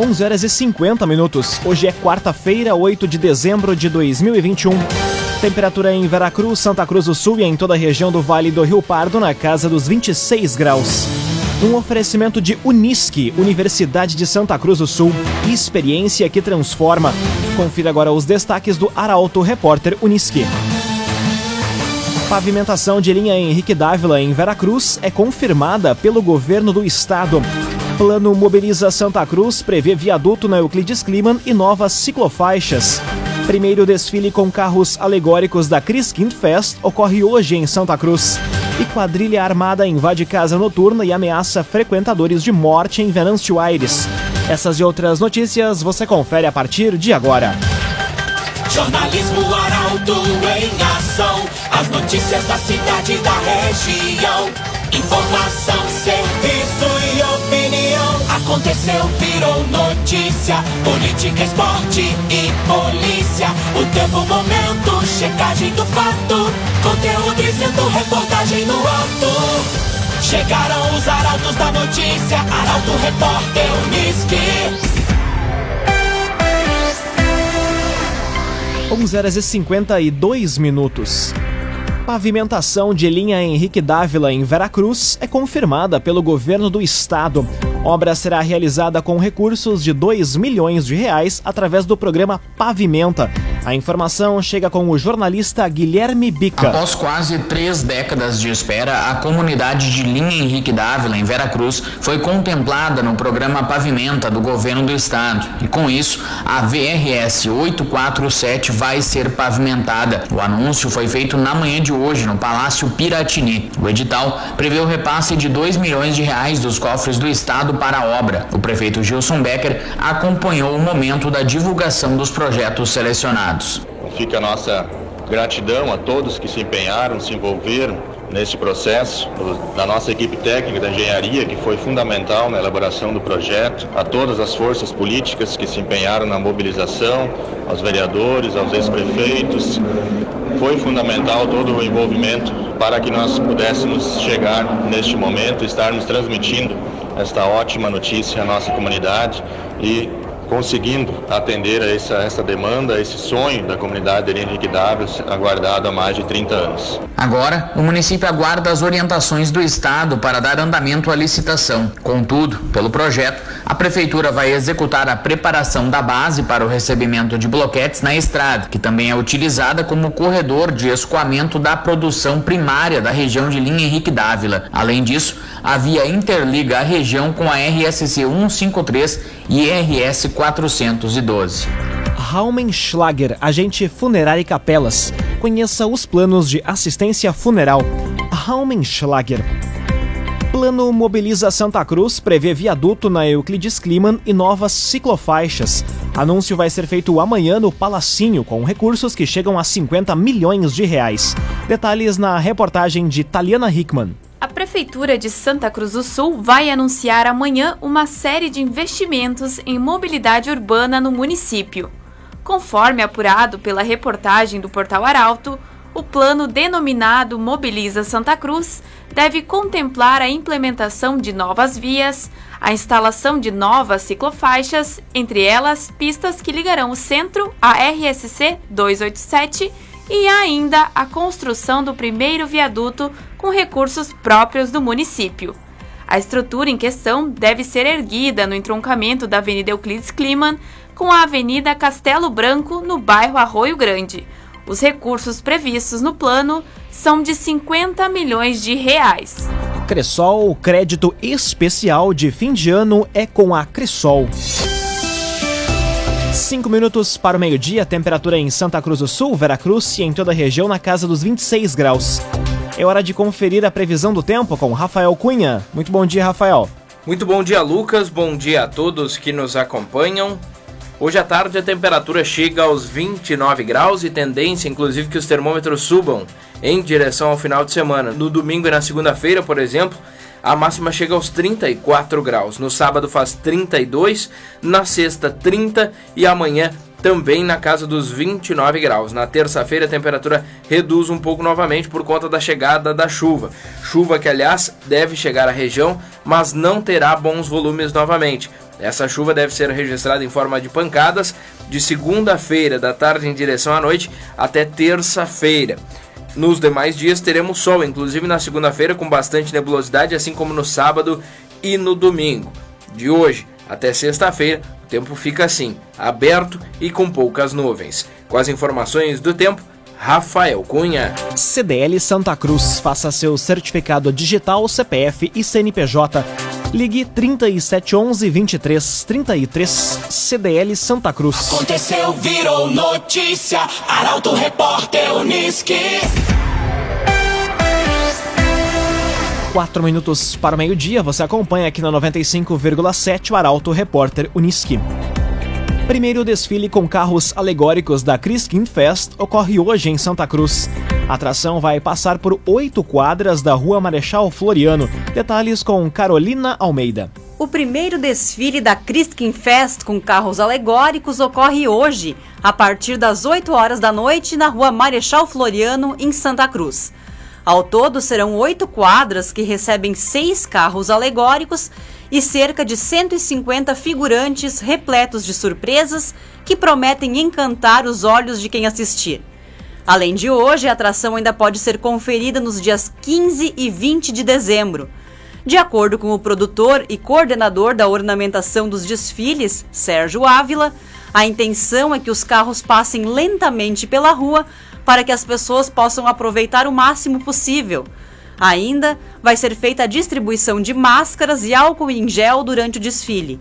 11 horas e 50 minutos. Hoje é quarta-feira, 8 de dezembro de 2021. Temperatura em Veracruz, Santa Cruz do Sul e em toda a região do Vale do Rio Pardo na casa dos 26 graus. Um oferecimento de Unisque, Universidade de Santa Cruz do Sul. Experiência que transforma. Confira agora os destaques do Arauto Repórter Unisque. Pavimentação de linha Henrique Dávila em Veracruz é confirmada pelo governo do estado. Plano Mobiliza Santa Cruz prevê viaduto na Euclides Kliman e novas ciclofaixas. Primeiro desfile com carros alegóricos da Chris Kind Fest ocorre hoje em Santa Cruz. E quadrilha armada invade casa noturna e ameaça frequentadores de morte em Venâncio Aires. Essas e outras notícias você confere a partir de agora. Jornalismo Arauto em ação. As notícias da cidade e da região. Informação, serviço. Aconteceu, virou notícia. Política, esporte e polícia. O tempo, momento, checagem do fato. Conteúdo dizendo, reportagem no ato. Chegaram os arautos da notícia. Arauto, repórter, Unisque. 11 horas e 52 minutos. Pavimentação de linha Henrique Dávila em Veracruz é confirmada pelo governo do estado. Obra será realizada com recursos de 2 milhões de reais através do programa Pavimenta. A informação chega com o jornalista Guilherme Bica. Após quase três décadas de espera, a comunidade de Linha Henrique Dávila, em Veracruz, foi contemplada no programa Pavimenta do governo do estado. E com isso, a VRS 847 vai ser pavimentada. O anúncio foi feito na manhã de hoje no Palácio Piratini. O edital prevê o repasse de 2 milhões de reais dos cofres do estado para a obra. O prefeito Gilson Becker acompanhou o momento da divulgação dos projetos selecionados. Fica a nossa gratidão a todos que se empenharam, se envolveram nesse processo, da nossa equipe técnica da engenharia, que foi fundamental na elaboração do projeto, a todas as forças políticas que se empenharam na mobilização, aos vereadores, aos ex-prefeitos. Foi fundamental todo o envolvimento para que nós pudéssemos chegar neste momento, estarmos transmitindo esta ótima notícia à nossa comunidade e conseguindo atender a essa, essa demanda, a esse sonho da comunidade de Henrique Davis, aguardado há mais de 30 anos. Agora, o município aguarda as orientações do Estado para dar andamento à licitação. Contudo, pelo projeto, a Prefeitura vai executar a preparação da base para o recebimento de bloquetes na estrada, que também é utilizada como corredor de escoamento da produção primária da região de linha Henrique Dávila. Além disso, a via interliga a região com a RSC 153 e RS 412. Raumenschlager, agente funerário e capelas. Conheça os planos de assistência funeral. Raumenschlager. Plano Mobiliza Santa Cruz prevê viaduto na Euclides Kliman e novas ciclofaixas. Anúncio vai ser feito amanhã no Palacinho, com recursos que chegam a 50 milhões de reais. Detalhes na reportagem de Taliana Hickman. A Prefeitura de Santa Cruz do Sul vai anunciar amanhã uma série de investimentos em mobilidade urbana no município. Conforme apurado pela reportagem do Portal Arauto, o plano denominado Mobiliza Santa Cruz deve contemplar a implementação de novas vias, a instalação de novas ciclofaixas, entre elas pistas que ligarão o centro à RSC 287 e ainda a construção do primeiro viaduto com recursos próprios do município. A estrutura em questão deve ser erguida no entroncamento da Avenida Euclides Kliman com a Avenida Castelo Branco, no bairro Arroio Grande. Os recursos previstos no plano são de 50 milhões de reais. Cressol, crédito especial de fim de ano é com a Cressol. 5 minutos para o meio-dia, temperatura em Santa Cruz do Sul, Veracruz e em toda a região na casa dos 26 graus. É hora de conferir a previsão do tempo com Rafael Cunha. Muito bom dia, Rafael. Muito bom dia, Lucas. Bom dia a todos que nos acompanham. Hoje à tarde a temperatura chega aos 29 graus e tendência, inclusive, que os termômetros subam em direção ao final de semana. No domingo e na segunda-feira, por exemplo, a máxima chega aos 34 graus. No sábado faz 32, na sexta 30 e amanhã também na casa dos 29 graus. Na terça-feira a temperatura reduz um pouco novamente por conta da chegada da chuva. Chuva que, aliás, deve chegar à região, mas não terá bons volumes novamente. Essa chuva deve ser registrada em forma de pancadas de segunda-feira, da tarde em direção à noite, até terça-feira. Nos demais dias teremos sol, inclusive na segunda-feira com bastante nebulosidade, assim como no sábado e no domingo. De hoje até sexta-feira, o tempo fica assim, aberto e com poucas nuvens. Com as informações do tempo, Rafael Cunha. CDL Santa Cruz. Faça seu certificado digital, CPF e CNPJ. Ligue 3711 2333 CDL Santa Cruz. Aconteceu, virou notícia. Arauto Repórter Uniski. Quatro minutos para o meio-dia, você acompanha aqui na 95,7 o Arauto Repórter Uniski. Primeiro desfile com carros alegóricos da Criskin Fest ocorre hoje em Santa Cruz. A atração vai passar por oito quadras da Rua Marechal Floriano. Detalhes com Carolina Almeida. O primeiro desfile da Criskin Fest com carros alegóricos ocorre hoje, a partir das 8 horas da noite, na Rua Marechal Floriano, em Santa Cruz. Ao todo, serão oito quadras que recebem seis carros alegóricos e cerca de 150 figurantes repletos de surpresas que prometem encantar os olhos de quem assistir. Além de hoje, a atração ainda pode ser conferida nos dias 15 e 20 de dezembro. De acordo com o produtor e coordenador da ornamentação dos desfiles, Sérgio Ávila, a intenção é que os carros passem lentamente pela rua para que as pessoas possam aproveitar o máximo possível, Ainda vai ser feita a distribuição de máscaras e álcool em gel durante o desfile.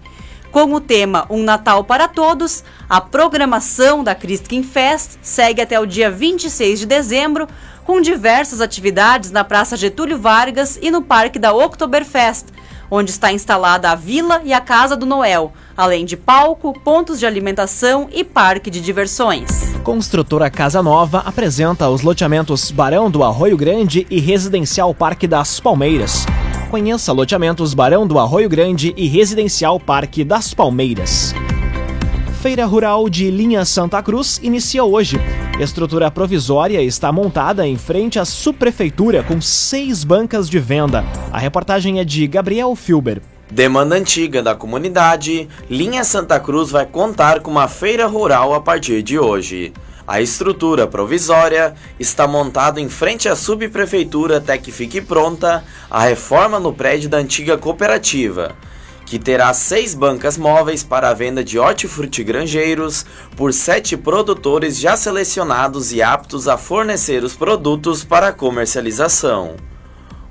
Com o tema Um Natal para Todos, a programação da Christkin Fest segue até o dia 26 de dezembro, com diversas atividades na Praça Getúlio Vargas e no Parque da Oktoberfest, onde está instalada a Vila e a Casa do Noel, além de palco, pontos de alimentação e parque de diversões. Construtora Casa Nova apresenta os loteamentos Barão do Arroio Grande e Residencial Parque das Palmeiras. Conheça loteamentos Barão do Arroio Grande e Residencial Parque das Palmeiras. Feira Rural de Linha Santa Cruz inicia hoje. Estrutura provisória está montada em frente à subprefeitura com seis bancas de venda. A reportagem é de Gabriel Filber. Demanda antiga da comunidade, Linha Santa Cruz vai contar com uma feira rural a partir de hoje. A estrutura provisória está montada em frente à subprefeitura até que fique pronta a reforma no prédio da antiga cooperativa que terá seis bancas móveis para a venda de hortifrutigranjeiros por sete produtores já selecionados e aptos a fornecer os produtos para comercialização.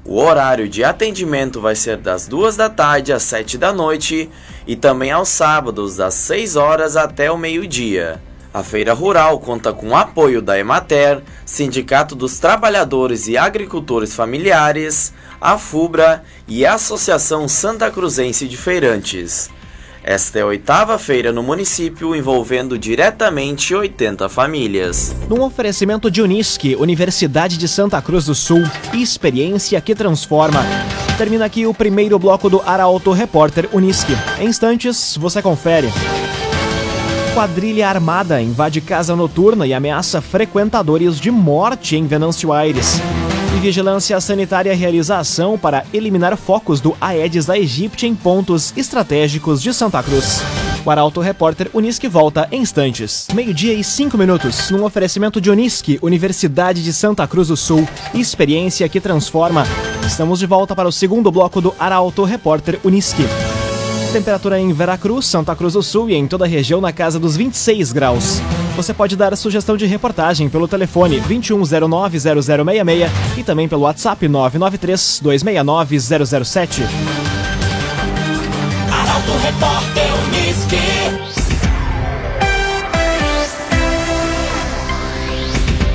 O horário de atendimento vai ser das duas da tarde às sete da noite e também aos sábados das 6 horas até o meio-dia. A feira rural conta com o apoio da Emater, Sindicato dos Trabalhadores e Agricultores Familiares, a FUBRA e a Associação Santa Cruzense de Feirantes. Esta é a oitava feira no município envolvendo diretamente 80 famílias. Num oferecimento de Unisque, Universidade de Santa Cruz do Sul, experiência que transforma. Termina aqui o primeiro bloco do Arauto Repórter Unisque. Em instantes, você confere. Quadrilha armada invade casa noturna e ameaça frequentadores de morte em Venâncio Aires. E Vigilância Sanitária realiza ação para eliminar focos do Aedes aegypti em pontos estratégicos de Santa Cruz. O Arauto Repórter Unisque volta em instantes. Meio-dia e cinco minutos, num oferecimento de Unisque, Universidade de Santa Cruz do Sul. Experiência que transforma. Estamos de volta para o segundo bloco do Arauto Repórter Unisque. Temperatura em Veracruz, Santa Cruz do Sul e em toda a região na casa dos 26 graus. Você pode dar a sugestão de reportagem pelo telefone 2109-0066 e também pelo WhatsApp 993-269-007. Arauto Repórter Unisque.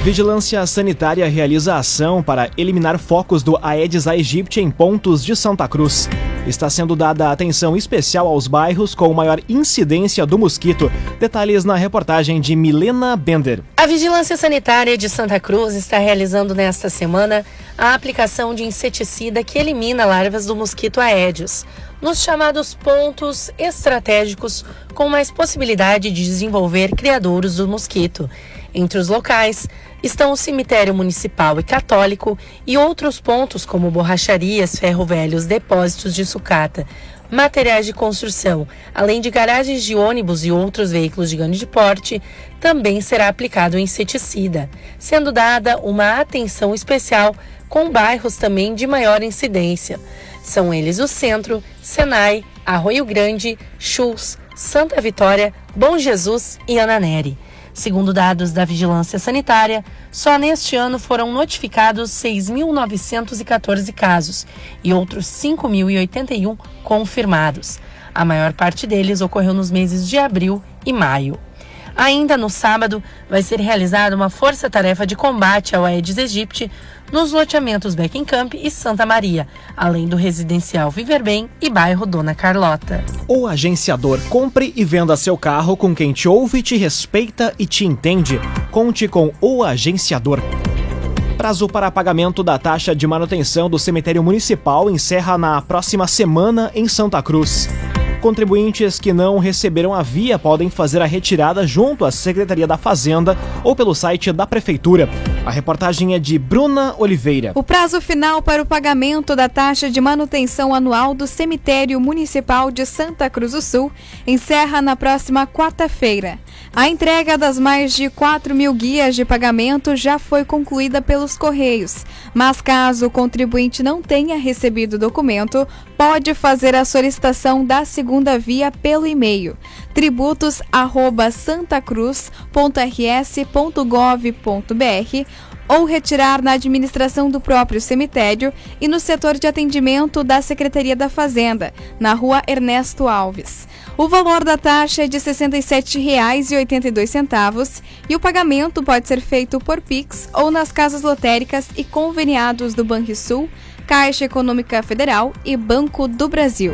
Vigilância Sanitária realiza ação para eliminar focos do Aedes aegypti em pontos de Santa Cruz. Está sendo dada atenção especial aos bairros com maior incidência do mosquito. Detalhes na reportagem de Milena Bender. A Vigilância Sanitária de Santa Cruz está realizando nesta semana a aplicação de inseticida que elimina larvas do mosquito Aedes nos chamados pontos estratégicos com mais possibilidade de desenvolver criadouros do mosquito. Entre os locais estão o cemitério municipal e católico e outros pontos como borracharias, ferro velhos, depósitos de sucata, materiais de construção, além de garagens de ônibus e outros veículos de grande porte, também será aplicado inseticida, sendo dada uma atenção especial com bairros também de maior incidência. São eles o Centro, Senai, Arroio Grande, Chus, Santa Vitória, Bom Jesus e Ananeri. Segundo dados da Vigilância Sanitária, só neste ano foram notificados 6.914 casos e outros 5.081 confirmados. A maior parte deles ocorreu nos meses de abril e maio. Ainda no sábado, vai ser realizada uma força-tarefa de combate ao Aedes aegypti nos loteamentos Beckencamp e Santa Maria, além do residencial Viver Bem e bairro Dona Carlota. O agenciador compre e venda seu carro com quem te ouve, te respeita e te entende. Conte com o agenciador. Prazo para pagamento da taxa de manutenção do cemitério municipal encerra na próxima semana em Santa Cruz. Contribuintes que não receberam a via podem fazer a retirada junto à Secretaria da Fazenda ou pelo site da Prefeitura. A reportagem é de Bruna Oliveira. O prazo final para o pagamento da taxa de manutenção anual do Cemitério Municipal de Santa Cruz do Sul encerra na próxima quarta-feira. A entrega das mais de 4 mil guias de pagamento já foi concluída pelos Correios, mas caso o contribuinte não tenha recebido o documento, pode fazer a solicitação da segunda via pelo e-mail tributos@santacruz.rs.gov.br ou retirar na administração do próprio cemitério e no setor de atendimento da Secretaria da Fazenda, na Rua Ernesto Alves. O valor da taxa é de R$ 67,82 e o pagamento pode ser feito por Pix ou nas casas lotéricas e conveniados do Banrisul, Caixa Econômica Federal e Banco do Brasil.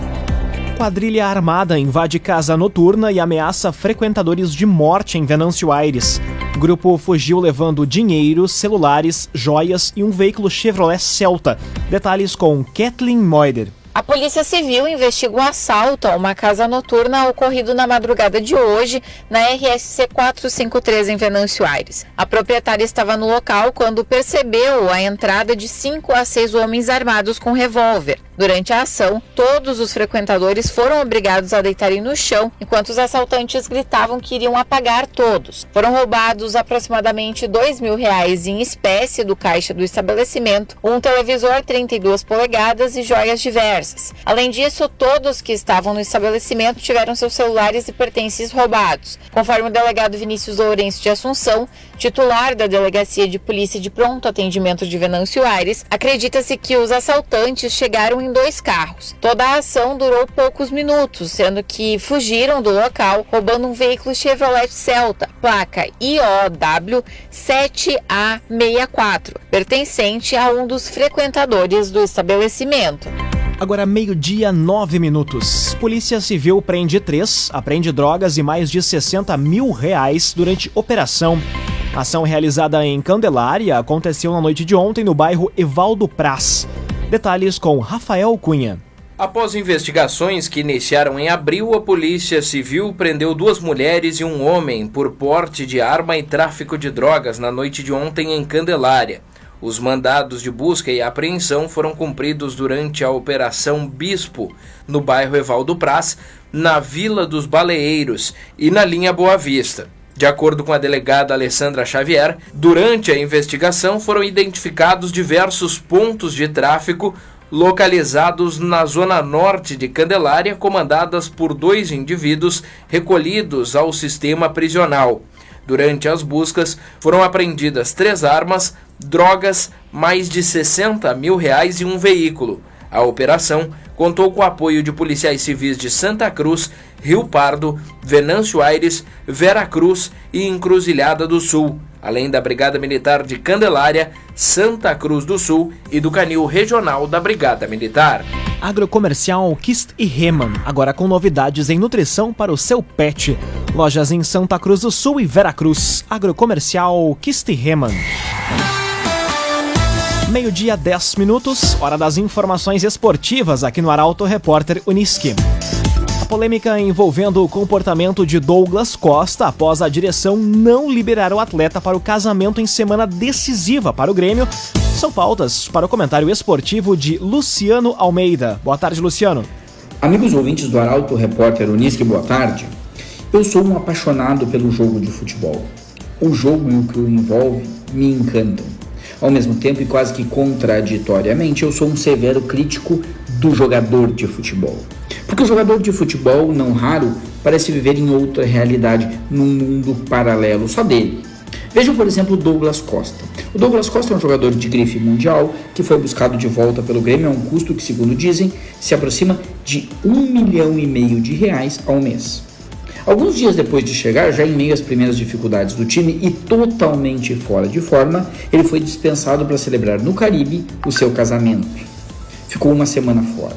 Quadrilha armada invade casa noturna e ameaça frequentadores de morte em Venâncio Aires. Grupo fugiu levando dinheiro, celulares, joias e um veículo Chevrolet Celta. Detalhes com Kathleen Moider. A Polícia Civil investiga um assalto a uma casa noturna ocorrido na madrugada de hoje na RSC 453 em Venâncio Aires. A proprietária estava no local quando percebeu a entrada de cinco a seis homens armados com revólver. Durante a ação, todos os frequentadores foram obrigados a deitarem no chão, enquanto os assaltantes gritavam que iriam apagar todos. Foram roubados aproximadamente dois mil reais em espécie do caixa do estabelecimento, um televisor 32 polegadas e joias diversas. Além disso, todos que estavam no estabelecimento tiveram seus celulares e pertences roubados. Conforme o delegado Vinícius Lourenço de Assunção, titular da Delegacia de Polícia de Pronto Atendimento de Venâncio Aires, acredita-se que os assaltantes chegaram em dois carros. Toda a ação durou poucos minutos, sendo que fugiram do local roubando um veículo Chevrolet Celta, placa IOW 7A64, pertencente a um dos frequentadores do estabelecimento. Agora, meio-dia, nove minutos. Polícia Civil prende três, apreende drogas e mais de 60 mil reais durante operação. A ação realizada em Candelária aconteceu na noite de ontem no bairro Evaldo Praz. Detalhes com Rafael Cunha. Após investigações que iniciaram em abril, a Polícia Civil prendeu duas mulheres e um homem por porte de arma e tráfico de drogas na noite de ontem em Candelária. Os mandados de busca e apreensão foram cumpridos durante a Operação Bispo, no bairro Evaldo Praz, na Vila dos Baleeiros e na linha Boa Vista. De acordo com a delegada Alessandra Xavier, durante a investigação foram identificados diversos pontos de tráfico localizados na zona norte de Candelária, comandadas por dois indivíduos recolhidos ao sistema prisional. Durante as buscas, foram apreendidas três armas, drogas, mais de 60 mil reais e um veículo. A operação contou com o apoio de policiais civis de Santa Cruz, Rio Pardo, Venâncio Aires, Vera Cruz e Encruzilhada do Sul. além da Brigada Militar de Candelária, Santa Cruz do Sul e do Canil Regional da Brigada Militar. Agrocomercial Kist e Reman, agora com novidades em nutrição para o seu pet. Lojas em Santa Cruz do Sul e Veracruz. Agrocomercial Kist e Reman. Meio-dia, 10 minutos, hora das informações esportivas aqui no Arauto Repórter Uniski. A polêmica envolvendo o comportamento de Douglas Costa após a direção não liberar o atleta para o casamento em semana decisiva para o Grêmio são pautas para o comentário esportivo de Luciano Almeida. Boa tarde, Luciano. Amigos ouvintes do Arauto Repórter Uniski, boa tarde. Eu sou um apaixonado pelo jogo de futebol. O jogo e o que o envolve me encantam. Ao mesmo tempo, e quase que contraditoriamente, eu sou um severo crítico do jogador de futebol. Porque o jogador de futebol, não raro, parece viver em outra realidade, num mundo paralelo só dele. Vejam, por exemplo, Douglas Costa. O Douglas Costa é um jogador de grife mundial que foi buscado de volta pelo Grêmio a um custo que, segundo dizem, se aproxima de um milhão e meio de reais ao mês. Alguns dias depois de chegar, já em meio às primeiras dificuldades do time e totalmente fora de forma, ele foi dispensado para celebrar no Caribe o seu casamento. Ficou uma semana fora.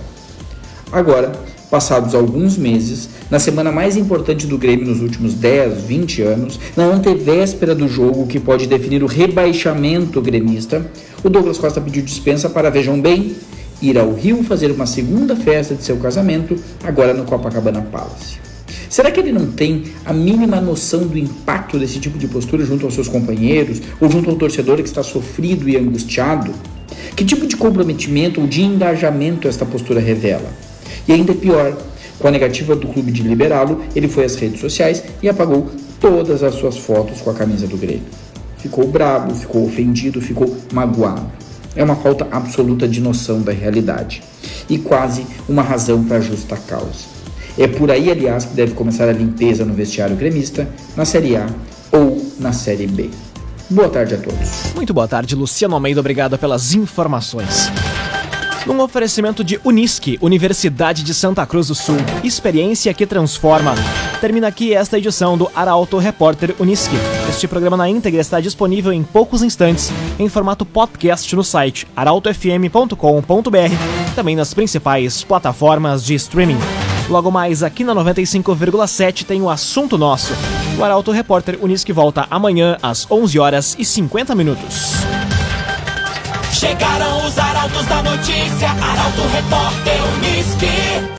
Agora, passados alguns meses, na semana mais importante do Grêmio nos últimos 10, 20 anos, na antevéspera do jogo que pode definir o rebaixamento gremista, o Douglas Costa pediu dispensa para, vejam bem, ir ao Rio fazer uma segunda festa de seu casamento, agora no Copacabana Palace. Será que ele não tem a mínima noção do impacto desse tipo de postura junto aos seus companheiros ou junto ao torcedor que está sofrido e angustiado? Que tipo de comprometimento ou de engajamento esta postura revela? E ainda é pior, com a negativa do clube de liberá-lo, ele foi às redes sociais e apagou todas as suas fotos com a camisa do Grêmio. Ficou bravo, ficou ofendido, ficou magoado. É uma falta absoluta de noção da realidade e quase uma razão para justa causa. É por aí, aliás, que deve começar a limpeza no vestiário gremista, na Série A ou na Série B. Boa tarde a todos. Muito boa tarde, Luciano Almeida. Obrigado pelas informações. Num oferecimento de Unisque, Universidade de Santa Cruz do Sul. Experiência que transforma. Termina aqui esta edição do Arauto Repórter Unisque. Este programa na íntegra está disponível em poucos instantes em formato podcast no site arautofm.com.br, também nas principais plataformas de streaming. Logo mais aqui na 95,7 tem o assunto nosso. O Arauto Repórter Unisque volta amanhã às 11 horas e 50 minutos. Chegaram os arautos da notícia, Arauto Repórter Unisque.